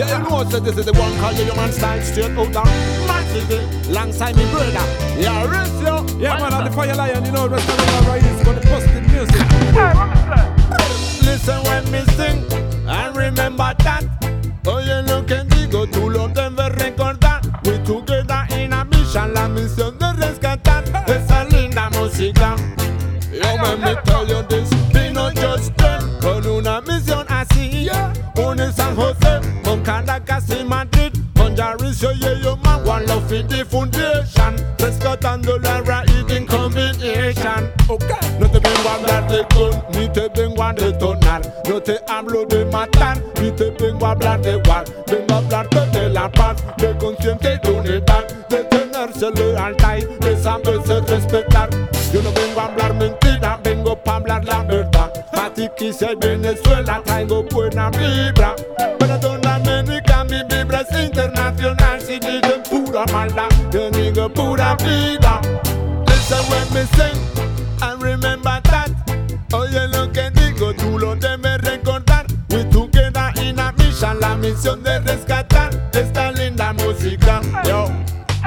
Yeah, you know, so this is the one called the human style straight out of my city. Alongside me brother. Yeah, rest you. Yeah, man, on the fire lion, you know, rest of the right is the positive music. Listen when me sing and remember that. Oh, Oye lo que digo, tú lo debes recordar. We together in a mission, la misión de rescatar esa linda música. Yo me me tell you this, Madrid. Con Jaricio y ellos man, one love the foundation. Rescatando la raíz en combination. Okay. No te vengo a hablar de gun, ni te vengo a detonar. No te hablo de matar, ni te vengo a hablar de war. Vengo a hablarte de la paz, de conciencia y de unidad. De tenerse lealtad y de saberse respetar. Yo no vengo a hablar mentira, vengo pa' hablar la verdad. Pa' ti quise Venezuela, traigo buena vibra. Pero pura maldad, yo digo pura vida. Listen when me sing and remember that. Oye lo que digo, tú lo debes recordar. We together in a mission, la misión de rescatar esta linda música. Yo,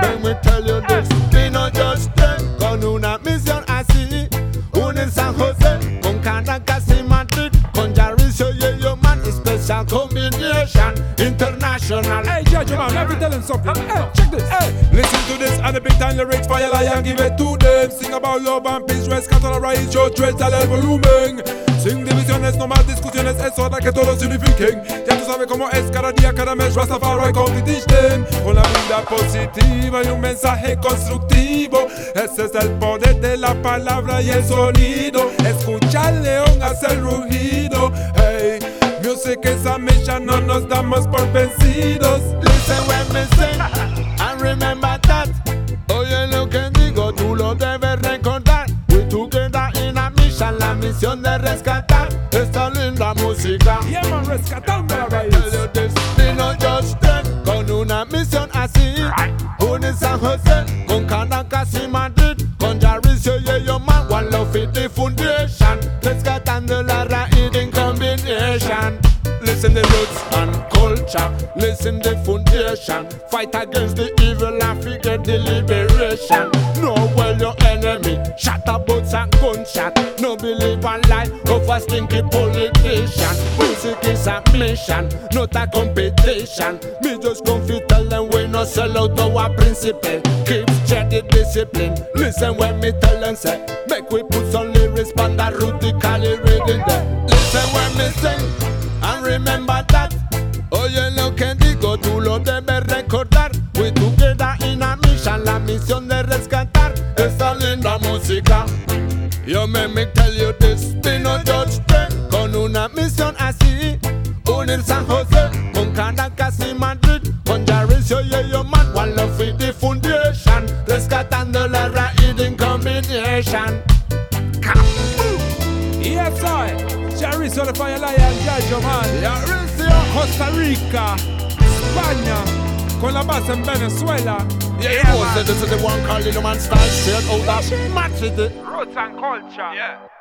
let me tell you this, vino just ten con una misión así. Une San José con Caracas y Madrid, con Jaricio y ellos man, special combination international. Hey, Judge, man, let me tell them something. Hey, check this. Hey, listen to this and the big time lyrics fire lion, give it to them. Sing about love and peace, rescate la raíz, yo tres al el volumen. Sin divisiones, no más discusiones, es hora que todos se unifiquen. Ya tú sabes cómo es cada día, cada mes, Rastafari competition. Con la vida positiva y un mensaje constructivo. Ese es el poder de la palabra y el sonido. Escucha al león hacer rugido. Hey, music is a mission, no nos damos por rescatar esta linda música. Yeah, man, rescatando la raíz. you this, vino just ten con una misión así. Une San José con Caracas y Madrid, con Jaricio y ellos man, one love for the foundation, rescatando la raíz en combination. Listen the roots and culture, listen the foundation. Fight against the evil and figure the liberation. Know well your enemy, shatter boots and gunshot. No believe and lie of a stinky politician. Music is a mission, not a competition. Me just come fi tell them we no sell out our principle. Keep steady discipline. Listen when me tell them say, make we put some lyrics on the rudically reading them. Listen when me sing and remember that. Oye lo que música. Yo me me tell you this, George Ten, con una misión así. Unir San José con Caracas y Madrid, con Jaricio y ellos man, one love for the foundation, rescatando la raíz en combination. Yes, I. Jerry the Fire Lion, Judge, man. Jaricio, Costa Rica, España, con la base en Venezuela. Yeah, you know, so this is the one called the man style straight out of Mad City. Roots and culture. Yeah.